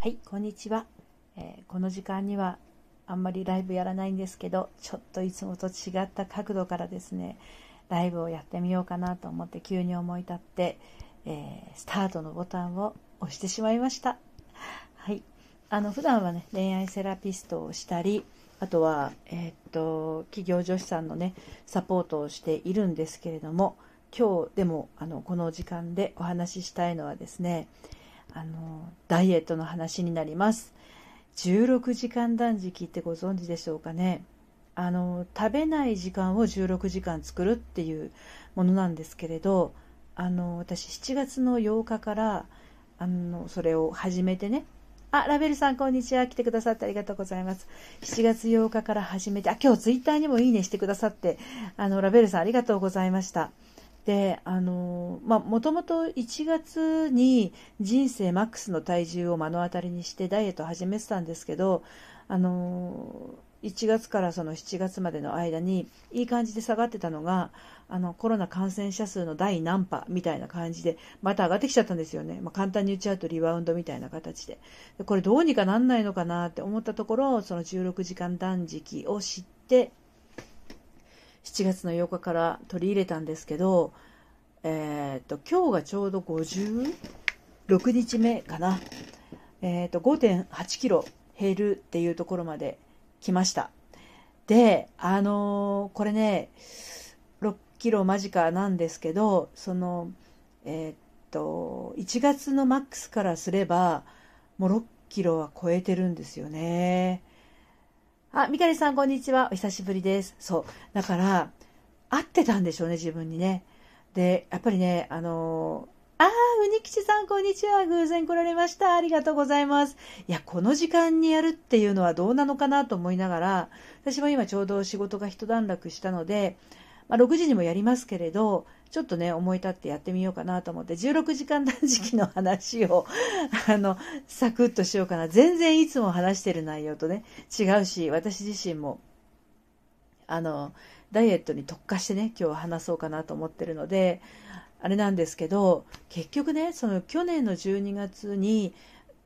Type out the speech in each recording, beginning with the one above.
はい、こんにちは、えーこの時間にはあんまりライブやらないんですけど、ちょっといつもと違った角度からですね、ライブをやってみようかなと思って急に思い立って、えースタートのボタンを押してしまいました。はい。あの、普段はね、恋愛セラピストをしたり、あとは、えーっと、企業女子さんのね、サポートをしているんですけれども、今日でも、あの、この時間でお話ししたいのはですね、あのダイエットの話になります16時間断食ってご存知でしょうかねあの食べない時間を16時間作るっていうものなんですけれどあの私7月の8日からあのそれを始めてねあ、ラベルさん、こんにちは。来てくださってありがとうございます。7月8日から始めて、あ、今日ツイッターにもいいねしてくださって、あの、ラベルさんありがとうございました。であのまあもともと1月に人生マックスの体重を目の当たりにしてダイエットを始めてたんですけどあの1月からその7月までの間にいい感じで下がってたのがあのコロナ感染者数の第何波みたいな感じでまた上がってきちゃったんですよね、まあ、簡単に言っちゃうとリバウンドみたいな形で。でこれどうにかなんないのかなって思ったところその16時間断食を知って7月の8日から取り入れたんですけど、えー、と今日がちょうど56日目かな、えー、と5.8キロ減るっていうところまで来ました。であのーこれね6キロ間近なんですけどそのえっ、と1月のマックスからすればもう6キロは超えてるんですよね。あ、みかりさん、こんにちは。お久しぶりです。そう。だから、合ってたんでしょうね、自分にね。で、やっぱりね、あのーあー、うにきちさん、こんにちは。偶然来られました。ありがとうございます。いや、この時間にやるっていうのはどうなのかなと思いながら、私も今ちょうど仕事が一段落したので、まあ、6時にもやりますけれど、ちょっとね、思い立ってやってみようかなと思って、16時間断食の話を、あの、サクッとしようかな。全然いつも話してる内容とね、違うし、私自身も、あの、ダイエットに特化してね、今日は話そうかなと思ってるので、あれなんですけど、結局ね、その去年の12月に、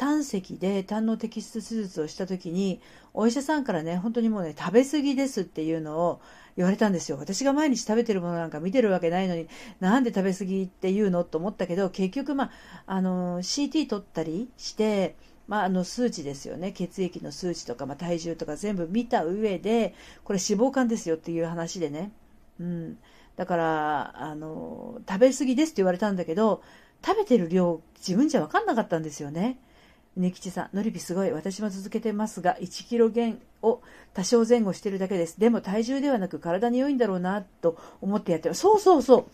胆石で胆の摘出手術をした時にお医者さんからね本当にもうね食べ過ぎですっていうのを言われたんですよ。私が毎日食べてるものなんか見てるわけないのになんで食べ過ぎって言うのと思ったけど結局まああの CT 取ったりしてまあ、あの数値ですよね。血液の数値とか、まあ、体重とか全部見た上でこれ脂肪肝ですよっていう話でね、うん、だからあの食べ過ぎですって言われたんだけど食べてる量自分じゃ分かんなかったんですよね。ねきちさん、のりぴすごい。私も続けてますが、1キロ減を多少前後してるだけです。でも体重ではなく体に良いんだろうなと思ってやってる。そうそうそう。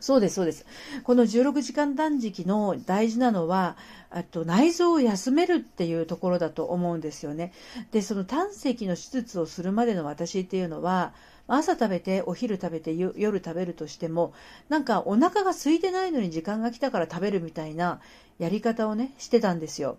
そうです、そうです。この16時間断食の大事なのは、あと内臓を休めるっていうところだと思うんですよね。で、その胆石の手術をするまでの私っていうのは、朝食べて、お昼食べて、夜食べるとしても、なんかお腹が空いてないのに時間が来たから食べるみたいなやり方をね、してたんですよ。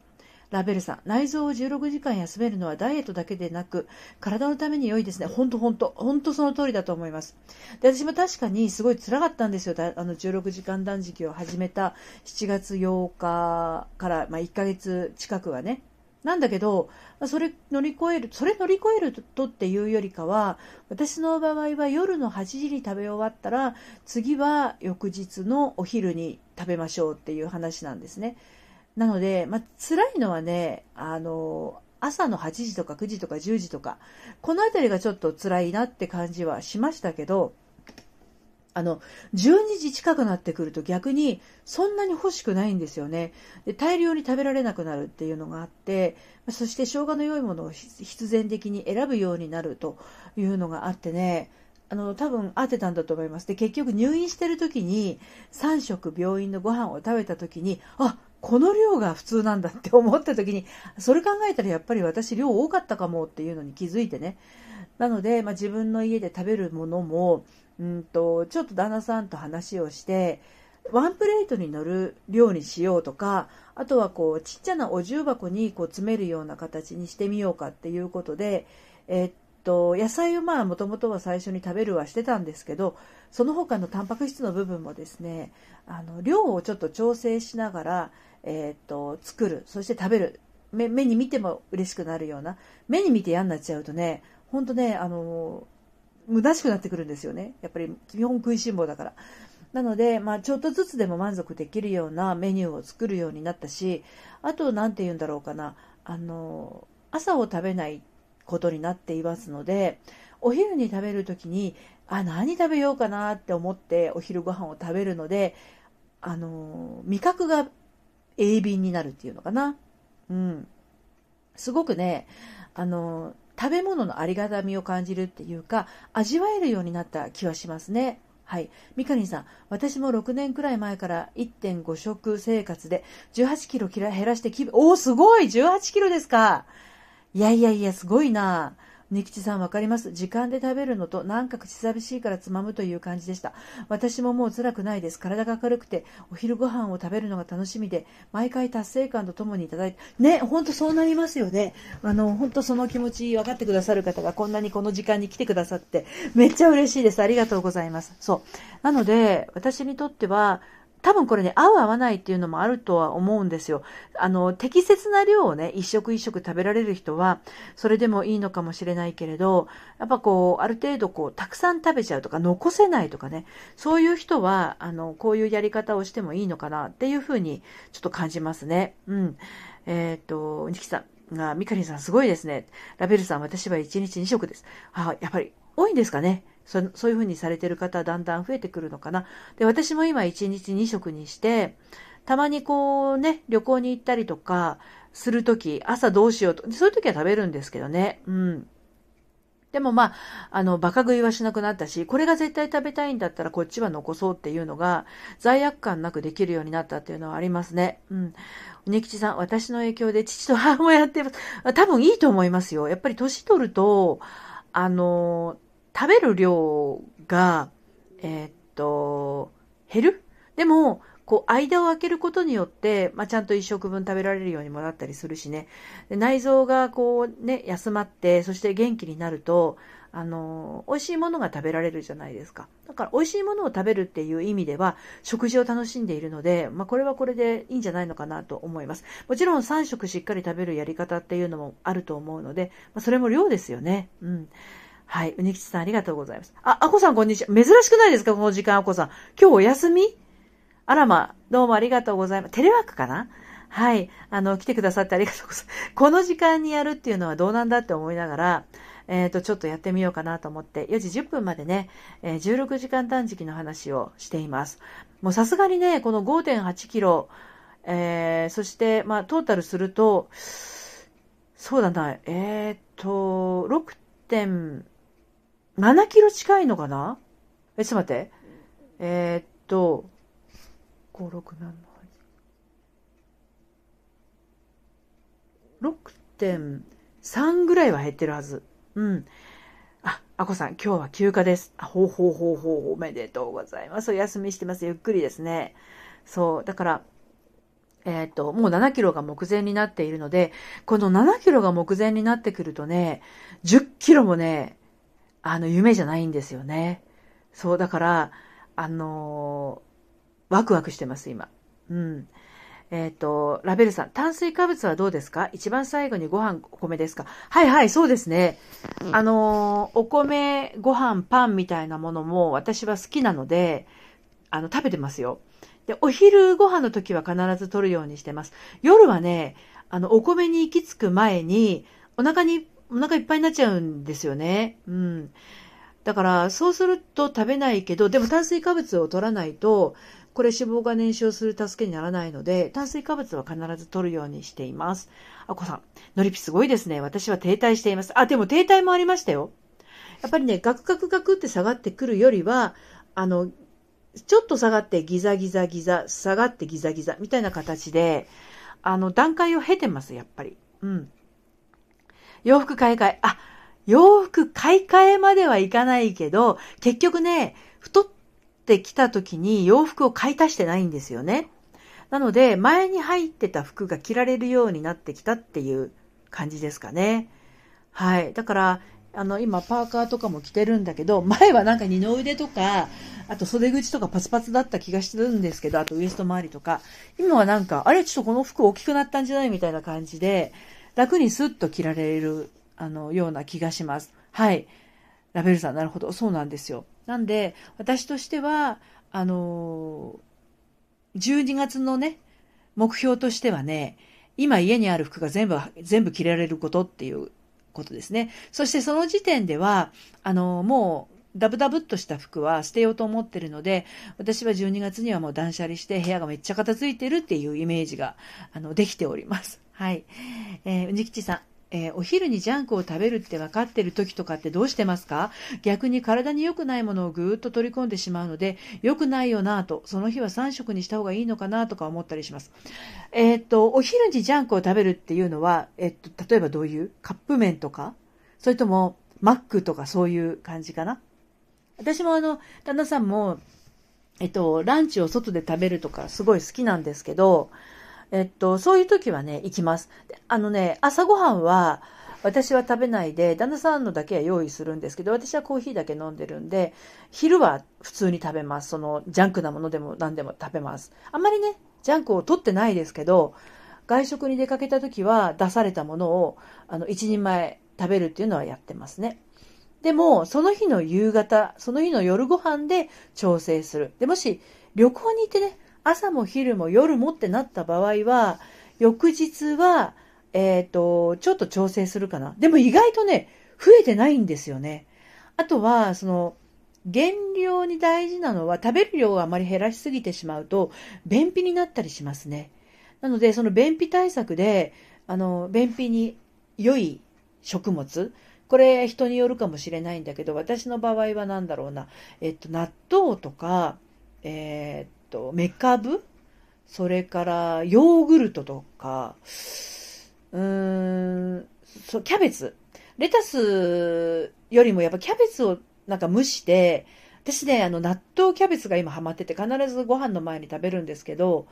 ラベルさん、内臓を16時間休めるのはダイエットだけでなく、体のために良いですね。ほんとほんと、ほんとその通りだと思います。で、私も確かにすごい辛かったんですよ。あの、16時間断食を始めた7月8日から、まあ、1ヶ月近くはね。なんだけど、それ乗り越える、それ乗り越えるとっていうよりかは、私の場合は夜の8時に食べ終わったら、次は翌日のお昼に食べましょうっていう話なんですね。なので、まあ、辛いのはね、あの、朝の8時とか9時とか10時とか、この辺りがちょっと辛いなって感じはしましたけど、あの、12時近くなってくると逆にそんなに欲しくないんですよね。で大量に食べられなくなるっていうのがあって、そして生姜の良いものを必然的に選ぶようになるというのがあってね、あの、多分合ってたんだと思います。で、結局入院してる時に3食病院のご飯を食べた時に、あ、この量が普通なんだって思った時に、それ考えたらやっぱり私量多かったかもっていうのに気づいてね。なので、まあ、自分の家で食べるものも、うんと、ちょっと旦那さんと話をして、ワンプレートに乗る量にしようとか、あとはこう、ちっちゃなお重箱にこう詰めるような形にしてみようかっていうことで、えっと、野菜をまあもともとは最初に食べるはしてたんですけど、その他のタンパク質の部分もですね、あの量をちょっと調整しながら、えっと作る、そして食べる。目に見ても嬉しくなるような、目に見て嫌になっちゃうとね、ほんとね、あの、虚しくなってくるんですよね。やっぱり基本食いしん坊だから。なので、まあ、ちょっとずつでも満足できるようなメニューを作るようになったし、あと、何て言うんだろうかな、あの、朝を食べないことになっていますので、お昼に食べるときに、あ、何食べようかなって思ってお昼ご飯を食べるので、あの、味覚が鋭敏になるっていうのかな。うん。すごくね、あの、食べ物のありがたみを感じるっていうか、味わえるようになった気はしますね。はい。ミカリンさん、私も6年くらい前から1.5食生活で18キロ減らして気分、おお、すごい !18 キロですかいやいやいや、すごいな根吉さんわかります。時間で食べるのとなんか口寂しいからつまむという感じでした。私ももう辛くないです。体が軽くてお昼ご飯を食べるのが楽しみで、毎回達成感とともにいただいて、ね、ほんとそうなりますよね。あの、本当その気持ち分かってくださる方がこんなにこの時間に来てくださって、めっちゃ嬉しいです。ありがとうございます。そう。なので、私にとっては、多分これね、合う合わないっていうのもあるとは思うんですよ。あの、適切な量をね、一食一食食べられる人は、それでもいいのかもしれないけれど、やっぱこう、ある程度こう、たくさん食べちゃうとか、残せないとかね、そういう人は、あの、こういうやり方をしてもいいのかなっていうふうに、ちょっと感じますね。うん。えっ、と、ニキさんが、ミカリンさんすごいですね。ラベルさん、私は1日2食です。あ、やっぱり多いんですかね。そそういうふうにされてる方はだんだん増えてくるのかな。で、私も今1日2食にして、たまにこうね、旅行に行ったりとかするとき、朝どうしようと、そういうときは食べるんですけどね。うん。でもまあ、あの、バカ食いはしなくなったし、これが絶対食べたいんだったらこっちは残そうっていうのが、罪悪感なくできるようになったっていうのはありますね。うん。ね吉さん、私の影響で父と母もやってます。多分いいと思いますよ。やっぱり年取ると、あの、食べる量が、えー、っと、減る？でも、こう、間を空けることによって、まあ、ちゃんと一食分食べられるようにもなったりするしね。内臓がこうね、休まって、そして元気になると、あの、美味しいものが食べられるじゃないですか。だから、美味しいものを食べるっていう意味では、食事を楽しんでいるので、まあ、これはこれでいいんじゃないのかなと思います。もちろん3食しっかり食べるやり方っていうのもあると思うので、まあ、それも量ですよね。うん。はい。うにきちさんありがとうございます。あ、あこさんこんにちは。珍しくないですか？この時間、あこさん。今日お休み？あらま、どうもありがとうございます。テレワークかな？はい。あの、来てくださってありがとうございます。この時間にやるっていうのはどうなんだって思いながら、えっ、ー、と、ちょっとやってみようかなと思って、4時10分までね、えー、16時間断食の話をしています。もうさすがにね、この5.8キロ、えー、そして、まあ、トータルすると、そうだな、えっ、と、6. 7キロ近いのかな？え、ちょっと待って。えー、っと、5、6、7、6.3ぐらいは減ってるはず。うん。あ、あこさん、今日は休暇です。あ、ほうほうほうほう、おめでとうございます。お休みしてます。ゆっくりですね。そう、だから、えっ、と、もう7キロが目前になっているので、この7キロが目前になってくるとね、10キロもね、あの、夢じゃないんですよね。そう、だから、あのー、ワクワクしてます、今。うん。えっ、ー、と、ラベルさん、炭水化物はどうですか？一番最後にご飯、お米ですか？はいはい、そうですね。うん、あのー、お米、ご飯、パンみたいなものも私は好きなので、あの、食べてますよ。で、お昼ご飯の時は必ず取るようにしてます。夜はね、あの、お米に行き着く前に、お腹にお腹いっぱいになっちゃうんですよね。うん。だから、そうすると食べないけど、でも炭水化物を取らないと、これ脂肪が燃焼する助けにならないので、炭水化物は必ず取るようにしています。あこさん、のりぴすごいですね。私は停滞しています。あ、でも停滞もありましたよ。やっぱりね、ガクガクガクって下がってくるよりは、あの、ちょっと下がってギザギザギザ、下がってギザギザみたいな形で、あの、段階を経てます、やっぱり。うん。洋服買い替え。あ、洋服買い替えまではいかないけど、結局ね、太ってきた時に洋服を買い足してないんですよね。なので、前に入ってた服が着られるようになってきたっていう感じですかね。はい。だから、あの、今パーカーとかも着てるんだけど、前はなんか二の腕とか、あと袖口とかパツパツだった気がしてるんですけど、あとウエスト周りとか、今はなんか、あれちょっとこの服大きくなったんじゃないみたいな感じで、楽にスッと着られる、あの、ような気がします。はい。ラベルさん、なるほど。そうなんですよ。なんで、私としては、あの12月のね、目標としてはね、今家にある服が全部、全部着られることっていうことですね。そしてその時点では、あの、もう、ダブダブっとした服は捨てようと思ってるので、私は12月にはもう断捨離して部屋がめっちゃ片付いてるっていうイメージが、あの、できております。はい。えー、うにきちさん、えー、お昼にジャンクを食べるって分かってる時とかってどうしてますか？逆に体に良くないものをぐーっと取り込んでしまうので、良くないよなぁと、その日は3食にした方がいいのかなとか思ったりします。えー、っと、お昼にジャンクを食べるっていうのは、えっと、例えばどういう？カップ麺とか？それとも、マックとかそういう感じかな？私もあの、旦那さんも、えっと、ランチを外で食べるとかすごい好きなんですけど、えっと、そういう時はね、行きます。あのね、朝ごはんは、私は食べないで、旦那さんのだけは用意するんですけど、私はコーヒーだけ飲んでるんで、昼は普通に食べます。その、ジャンクなものでも何でも食べます。あんまりね、ジャンクを取ってないですけど、外食に出かけた時は出されたものを、あの、一人前食べるっていうのはやってますね。でも、その日の夕方、その日の夜ご飯で調整する。で、もし、旅行に行ってね、朝も昼も夜もってなった場合は、翌日は、えっ、ー、と、ちょっと調整するかな。でも意外とね、増えてないんですよね。あとは、その、減量に大事なのは、食べる量をあまり減らしすぎてしまうと、便秘になったりしますね。なので、その便秘対策で、あの、便秘に良い食物、これ人によるかもしれないんだけど、私の場合は何だろうな、えっと、納豆とか、えー、と、メカブ？それからヨーグルトとか、うーん、そう、キャベツ。レタスよりもやっぱキャベツをなんか蒸して、私ね、あの納豆キャベツが今ハマってて必ずご飯の前に食べるんですけど、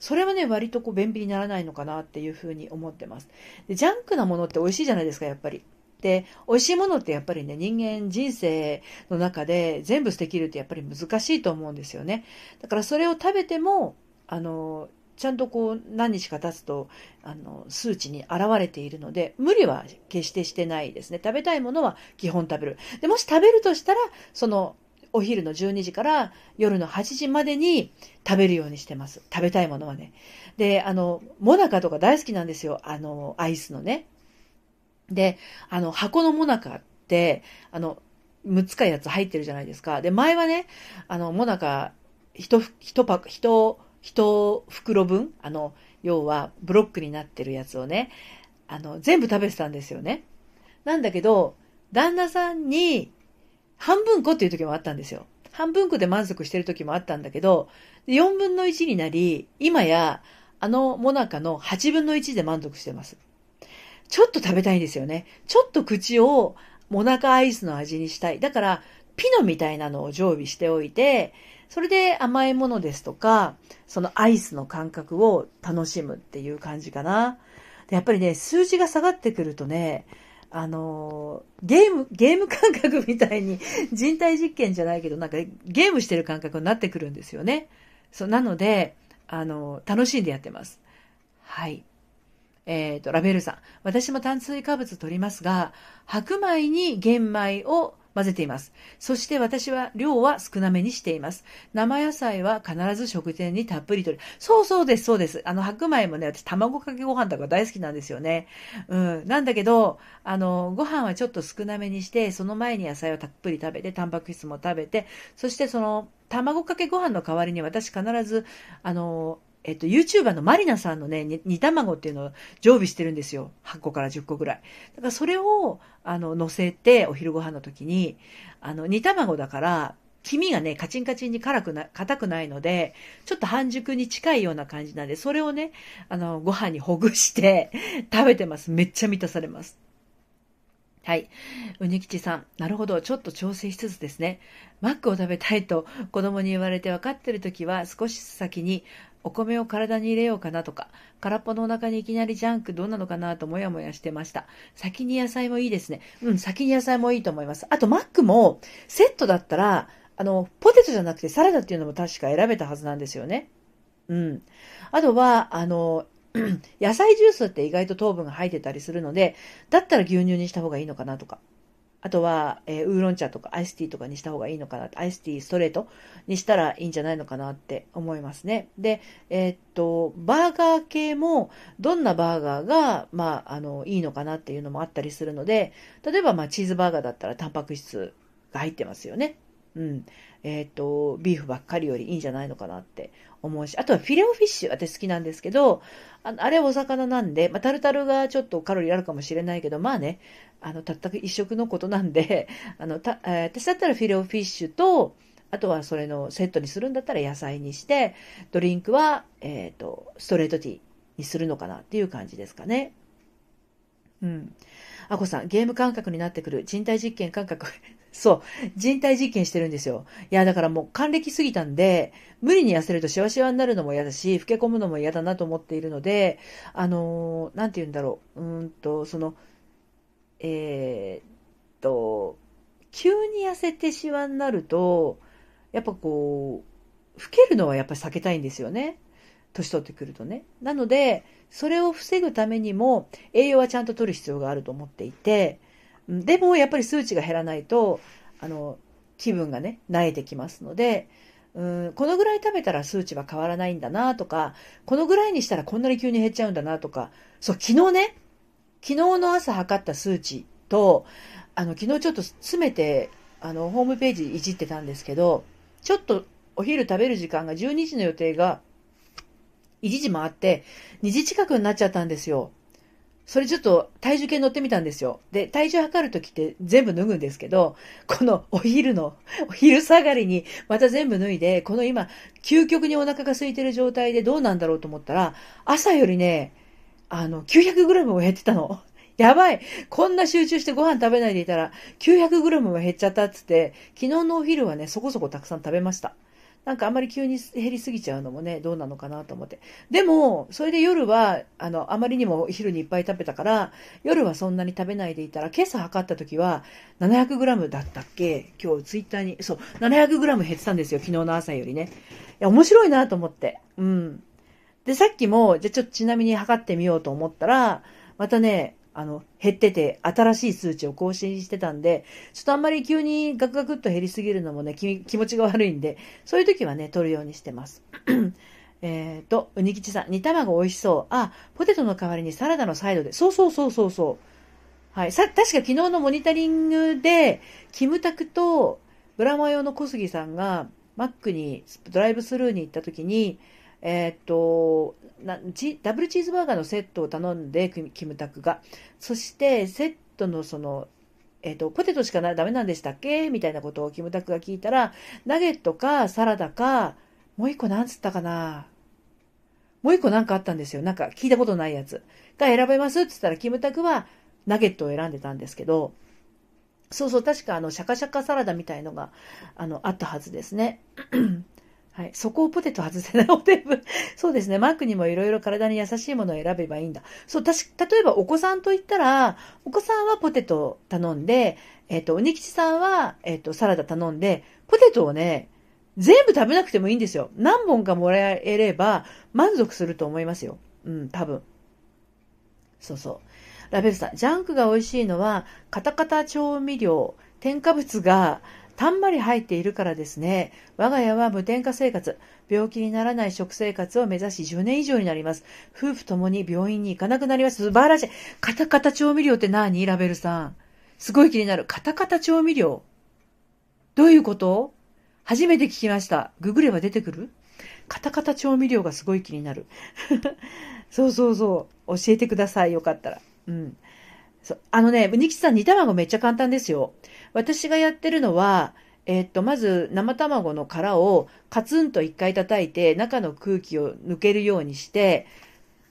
それはね、割とこう便秘にならないのかなっていうふうに思ってます。でジャンクなものって美味しいじゃないですか、やっぱり。で、美味しいものってやっぱりね、人間人生の中で全部捨てきるってやっぱり難しいと思うんですよね。だからそれを食べても、あの、ちゃんとこう何日か経つとあの数値に現れているので無理は決してしてないですね。食べたいものは基本食べる。でもし食べるとしたらそのお昼の12時から夜の8時までに食べるようにしてます。食べたいものはね。であのモナカとか大好きなんですよ。あのアイスのね。で、あの、箱のモナカって、あの、6つかやつ入ってるじゃないですか。で、前はね、あの、モナカ、一、一パック、一、一袋分、あの、要は、ブロックになってるやつをね、あの、全部食べてたんですよね。なんだけど、旦那さんに、半分こっていう時もあったんですよ。半分こで満足してる時もあったんだけど、4分の1になり、今や、あのモナカの8分の1で満足してます。ちょっと食べたいんですよね。ちょっと口をモナカアイスの味にしたい。だから、ピノみたいなのを常備しておいて、それで甘いものですとか、そのアイスの感覚を楽しむっていう感じかな。やっぱりね、数字が下がってくるとね、あの、ゲーム、ゲーム感覚みたいに人体実験じゃないけど、なんかゲームしてる感覚になってくるんですよね。そう、なので、あの、楽しんでやってます。はい。えっ、ー、と、ラベルさん。私も炭水化物取りますが、白米に玄米を混ぜています。そして私は量は少なめにしています。生野菜は必ず食前にたっぷりとる。そうそうです、そうです。あの、白米もね、私卵かけご飯とか大好きなんですよね。うん。なんだけど、あの、ご飯はちょっと少なめにして、その前に野菜をたっぷり食べて、タンパク質も食べて、そしてその、卵かけご飯の代わりに私必ず、あの、えっと、YouTuber のマリナさんのね、煮卵っていうのを常備してるんですよ。8個から10個ぐらい。だからそれを、あの、乗せて、お昼ご飯の時に、あの、煮卵だから、黄身がね、カチンカチンに辛くな、硬くないので、ちょっと半熟に近いような感じなんで、それをね、あの、ご飯にほぐして食べてます。めっちゃ満たされます。はい。うにきちさん。なるほど。ちょっと調整しつつですね。マックを食べたいと子供に言われて分かってる時は少し先にお米を体に入れようかなとか、空っぽのお腹にいきなりジャンクどうなのかなともやもやしてました。先に野菜もいいですね。うん、先に野菜もいいと思います。あと、マックも、セットだったら、あの、ポテトじゃなくてサラダっていうのも確か選べたはずなんですよね。うん。あとは、あの、野菜ジュースって意外と糖分が入ってたりするので、だったら牛乳にした方がいいのかなとか。あとは、えー、ウーロン茶とかアイスティーとかにした方がいいのかな。アイスティーストレートにしたらいいんじゃないのかなって思いますね。で、えー、っと、バーガー系も、どんなバーガーが、まあ、あの、いいのかなっていうのもあったりするので、例えば、まあ、チーズバーガーだったらタンパク質が入ってますよね。うん。えっ、と、ビーフばっかりよりいいんじゃないのかなって思うし、あとはフィレオフィッシュ、私好きなんですけど、ああれお魚なんで、まあ、タルタルがちょっとカロリーあるかもしれないけど、まあね、あの、たった一食のことなんで、あの、た、えー、私だったらフィレオフィッシュと、あとはそれのセットにするんだったら野菜にして、ドリンクは、えっ、ー、と、ストレートティーにするのかなっていう感じですかね。うん。あこさん、ゲーム感覚になってくる人体実験感覚そう。人体実験してるんですよ。いや、だからもう還暦すぎたんで、無理に痩せるとシワシワになるのも嫌だし、老け込むのも嫌だなと思っているので、あのー、なんて言うんだろう。うんと、その、えー、っと、急に痩せてシワになると、やっぱこう、老けるのはやっぱり避けたいんですよね。年取ってくるとね。なので、それを防ぐためにも、栄養はちゃんと取る必要があると思っていて、でもやっぱり数値が減らないと、あの、気分がね、慣れてきますので、うん、このぐらい食べたら数値は変わらないんだなとか、このぐらいにしたらこんなに急に減っちゃうんだなとか、そう、昨日ね、昨日の朝測った数値と、あの、昨日ちょっと詰めて、あの、ホームページいじってたんですけど、ちょっとお昼食べる時間が12時の予定が1時回って、2時近くになっちゃったんですよ。それちょっと体重計乗ってみたんですよ。で、体重測るときって全部脱ぐんですけど、このお昼の、お昼下がりにまた全部脱いで、この今、究極にお腹が空いてる状態でどうなんだろうと思ったら、朝よりね、あの、900g も減ってたの。やばいこんな集中してご飯食べないでいたら、900g も減っちゃったっつって、昨日のお昼はね、そこそこたくさん食べました。なんかあんまり急に減りすぎちゃうのもね、どうなのかなと思って。でも、それで夜は、あの、あまりにも昼にいっぱい食べたから、夜はそんなに食べないでいたら、今朝測った時は、700g だったっけ？今日ツイッターに、そう、700g 減ってたんですよ、昨日の朝よりね。いや、面白いなと思って。うん。で、さっきも、じゃちょっとちなみに測ってみようと思ったら、またね、あの、減ってて、新しい数値を更新してたんで、ちょっとあんまり急にガクガクっと減りすぎるのもね、気持ちが悪いんで、そういう時はね、取るようにしてます。えっと、うにきちさん、煮卵美味しそう。あ、ポテトの代わりにサラダのサイドで。そうそうそうそうそう。はい。さ、確か昨日のモニタリングで、キムタクとブラマヨの小杉さんが、マックにドライブスルーに行った時に、えー、っと、なダブルチーズバーガーのセットを頼んで、キムタクが。そして、セットのその、えっ、と、ポテトしかなダメなんでしたっけ？みたいなことをキムタクが聞いたら、ナゲットかサラダか、もう一個なんつったかな？もう一個なんかあったんですよ。なんか聞いたことないやつ。が選べます？って言ったら、キムタクはナゲットを選んでたんですけど、そうそう、確かあの、シャカシャカサラダみたいのが、あの、あったはずですね。はい。そこをポテト外せないおテープ。そうですね。マックにもいろいろ体に優しいものを選べばいいんだ。そう、たし、例えばお子さんと言ったら、お子さんはポテト頼んで、えっ、ー、と、おにきちさんは、えっ、ー、と、サラダ頼んで、ポテトをね、全部食べなくてもいいんですよ。何本かもらえれば満足すると思いますよ。うん、多分。そうそう。ラベルさん、ジャンクが美味しいのは、カタカタ調味料、添加物が、たんまり入っているからですね。我が家は無添加生活、病気にならない食生活を目指し10年以上になります。夫婦ともに病院に行かなくなります。素晴らしい。カタカタ調味料って何？ラベルさん。すごい気になる。カタカタ調味料どういうこと？初めて聞きました。ググれば出てくる？カタカタ調味料がすごい気になる。そうそうそう。教えてください。よかったら。うん。そうあのね、ニキさん煮卵めっちゃ簡単ですよ。私がやってるのは、えっと、まず生卵の殻をカツンと一回叩いて中の空気を抜けるようにして、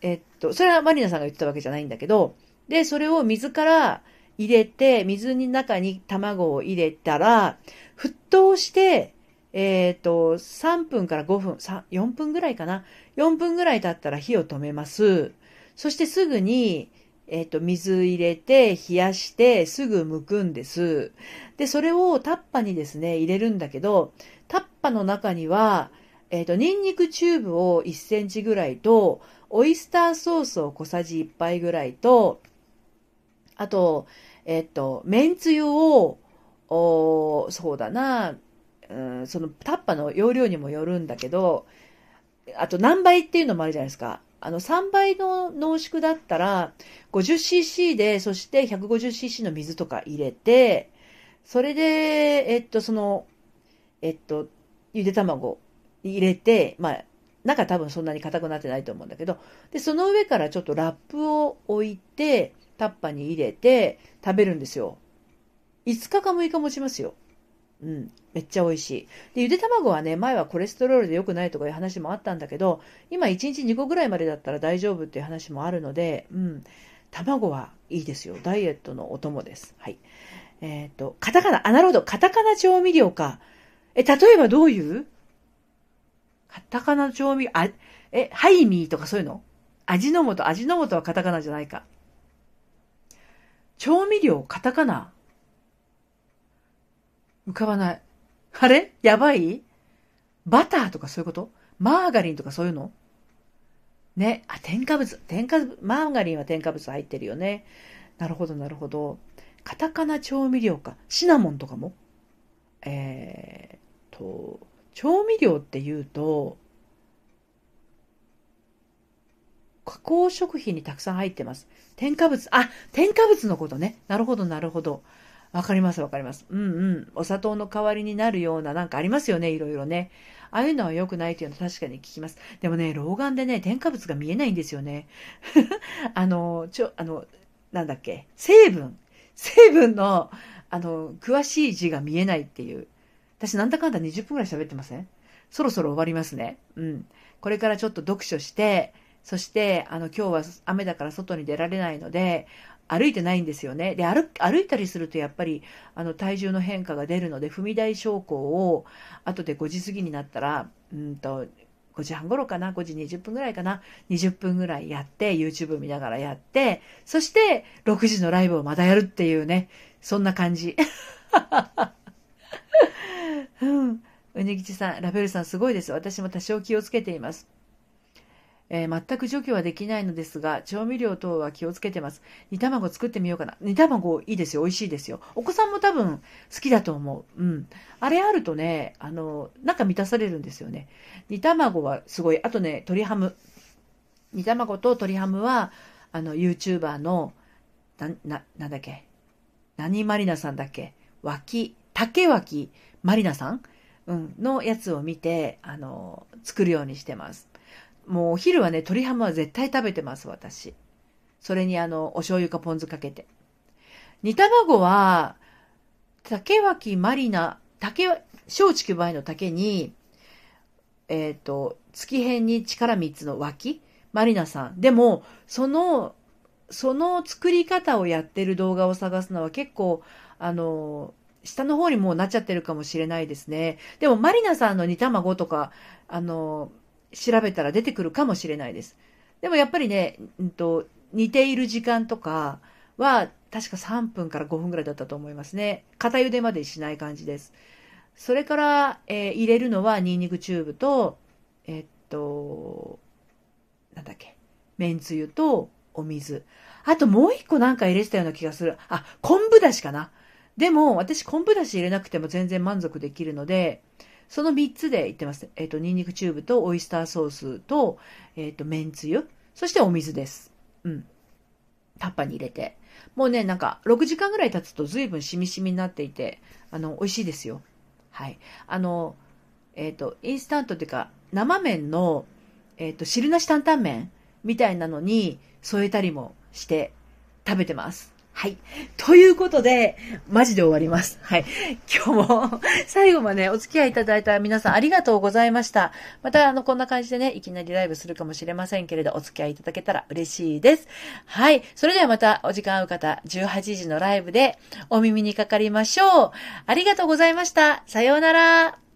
えっと、それはマリナさんが言ってたわけじゃないんだけど、で、それを水から入れて、水の中に卵を入れたら、沸騰して、えっ、と、3分から5分、4分ぐらいかな。4分ぐらい経ったら火を止めます。そしてすぐに、えっ、と、水入れて、冷やして、すぐ剥くんです。で、それをタッパにですね、入れるんだけど、タッパの中には、えっ、と、ニンニクチューブを1センチぐらいと、オイスターソースを小さじ1杯ぐらいと、あと、えっ、と、めんつゆを、おそうだな、うん、そのタッパの容量にもよるんだけど、あと何倍っていうのもあるじゃないですか。あの3倍の濃縮だったら 50cc で、そして 150cc の水とか入れて、それで、えっと、その、えっと、ゆで卵入れて、まあ、中多分そんなに硬くなってないと思うんだけど、で、その上からちょっとラップを置いて、タッパに入れて食べるんですよ。5日か6日持ちますよ。うん。めっちゃ美味しい。で、ゆで卵はね、前はコレステロールで良くないとかいう話もあったんだけど、今1日2個ぐらいまでだったら大丈夫っていう話もあるので、うん。卵はいいですよ。ダイエットのお供です。はい。えっ、ー、と、カタカナ、あ、なるほど。カタカナ調味料か。え、例えばどういう？カタカナ調味、あ、え、ハイミーとかそういうの？味の素、味の素はカタカナじゃないか。調味料、カタカナ浮かばない。あれ？やばい？バターとかそういうこと？マーガリンとかそういうの？ね。あ、添加物。添加物、マーガリンは添加物入ってるよね。なるほど、なるほど。カタカナ調味料か。シナモンとかも？えー、と、調味料って言うと、加工食品にたくさん入ってます。添加物、あ、添加物のことね。なるほど、なるほど。わかりますわかります。うんうん。お砂糖の代わりになるようななんかありますよね、いろいろね。ああいうのは良くないっていうのは確かに聞きます。でもね、老眼でね、添加物が見えないんですよね。あの、ちょ、あの、なんだっけ、成分。成分の、あの、詳しい字が見えないっていう。私なんだかんだ20分くらい喋ってません？そろそろ終わりますね。うん。これからちょっと読書して、そして、あの、今日は雨だから外に出られないので、歩いてないんですよね。で、歩、歩いたりするとやっぱり、あの、体重の変化が出るので、踏み台昇降を、後で5時過ぎになったら、うんと、5時半頃かな ?5 時20分ぐらいかな ?20 分ぐらいやって、YouTube 見ながらやって、そして6時のライブをまたやるっていうね、そんな感じ。うん。うねぎちさん、ラベルさんすごいです。私も多少気をつけています。えー、全く除去はできないのですが、調味料等は気をつけてます。煮卵作ってみようかな。煮卵いいですよ。美味しいですよ。お子さんも多分好きだと思う。うん。あれあるとね、あの、なんか満たされるんですよね。煮卵はすごい。あとね、鶏ハム。煮卵と鶏ハムは、あの、YouTuber の、な、な、なんだっけ？何マリナさんだっけ？脇、竹脇マリナさん？うん、のやつを見て、あの、作るようにしてます。もうお昼はね、鶏ハムは絶対食べてます、私。それにあの、お醤油かポン酢かけて。煮卵は、竹脇マリナ、竹、小竹梅の竹に、えっ、ー、と、月辺に力三つの脇マリナさん。でも、その、その作り方をやってる動画を探すのは結構、あの、下の方にもうなっちゃってるかもしれないですね。でも、マリナさんの煮卵とか、あの、調べたら出てくるかもしれないです。でもやっぱりね、うんと、似ている時間とかは確か3分から5分ぐらいだったと思いますね。片茹でまでしない感じです。それから、えー、入れるのはニンニクチューブと、えー、っと、なんだっけ、めんつゆとお水。あともう一個なんか入れてたような気がする。あ、昆布だしかな。でも、私昆布だし入れなくても全然満足できるので、その3つで言ってます。えっ、と、ニンニクチューブとオイスターソースと、えっ、と、めんつゆ。そしてお水です。うん。タッパに入れて。もうね、なんか、6時間ぐらい経つと随分しみしみになっていて、あの、美味しいですよ。はい。あの、えっ、ー、と、インスタントっていうか、生麺の、えっ、と、汁なし担々麺みたいなのに添えたりもして食べてます。はい。ということで、マジで終わります。はい。今日も最後までお付き合いいただいた皆さんありがとうございました。また、あの、こんな感じでね、いきなりライブするかもしれませんけれど、お付き合いいただけたら嬉しいです。はい。それではまたお時間合う方、18時のライブでお耳にかかりましょう。ありがとうございました。さようなら。